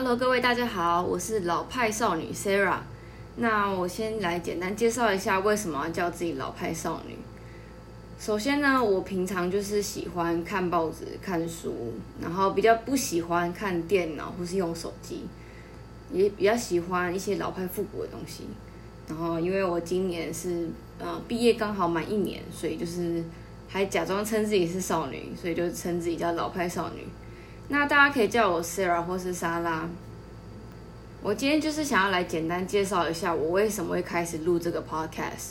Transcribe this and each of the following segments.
Hello，各位大家好，我是老派少女 Sarah。那我先来简单介绍一下为什么要叫自己老派少女。首先呢，我平常就是喜欢看报纸、看书，然后比较不喜欢看电脑或是用手机，也比较喜欢一些老派复古的东西。然后因为我今年是呃毕业刚好满一年，所以就是还假装称自己是少女，所以就称自己叫老派少女。那大家可以叫我 Sarah 或是莎拉。我今天就是想要来简单介绍一下我为什么会开始录这个 podcast。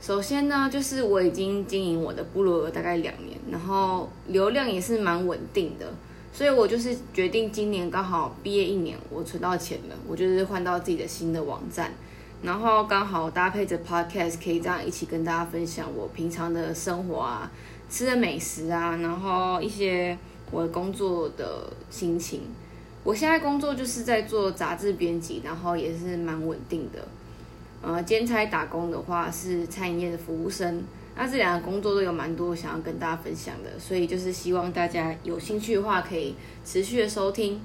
首先呢，就是我已经经营我的部落格大概两年，然后流量也是蛮稳定的，所以我就是决定今年刚好毕业一年，我存到钱了，我就是换到自己的新的网站，然后刚好搭配着 podcast，可以这样一起跟大家分享我平常的生活啊，吃的美食啊，然后一些。我的工作的心情，我现在工作就是在做杂志编辑，然后也是蛮稳定的。呃，兼差打工的话是餐饮业的服务生，那这两个工作都有蛮多想要跟大家分享的，所以就是希望大家有兴趣的话可以持续的收听。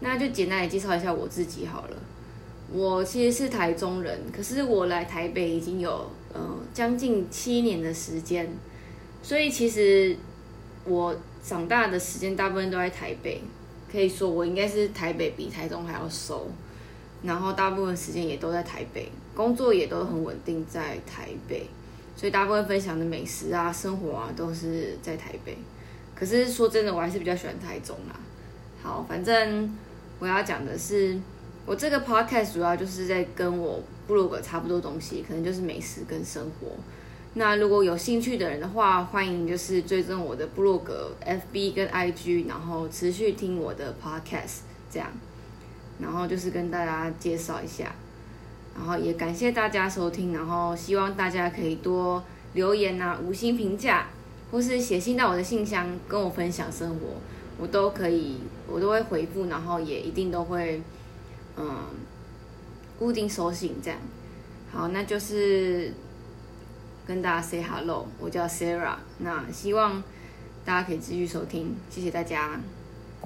那就简单的介绍一下我自己好了。我其实是台中人，可是我来台北已经有呃将近七年的时间，所以其实我。长大的时间大部分都在台北，可以说我应该是台北比台中还要熟，然后大部分时间也都在台北，工作也都很稳定在台北，所以大部分分享的美食啊、生活啊都是在台北。可是说真的，我还是比较喜欢台中啦。好，反正我要讲的是，我这个 podcast 主要就是在跟我部落格差不多东西，可能就是美食跟生活。那如果有兴趣的人的话，欢迎就是追踪我的部落格、FB 跟 IG，然后持续听我的 Podcast，这样，然后就是跟大家介绍一下，然后也感谢大家收听，然后希望大家可以多留言啊、五星评价，或是写信到我的信箱跟我分享生活，我都可以，我都会回复，然后也一定都会，嗯，固定收信这样。好，那就是。跟大家 say hello，我叫 Sarah，那希望大家可以继续收听，谢谢大家。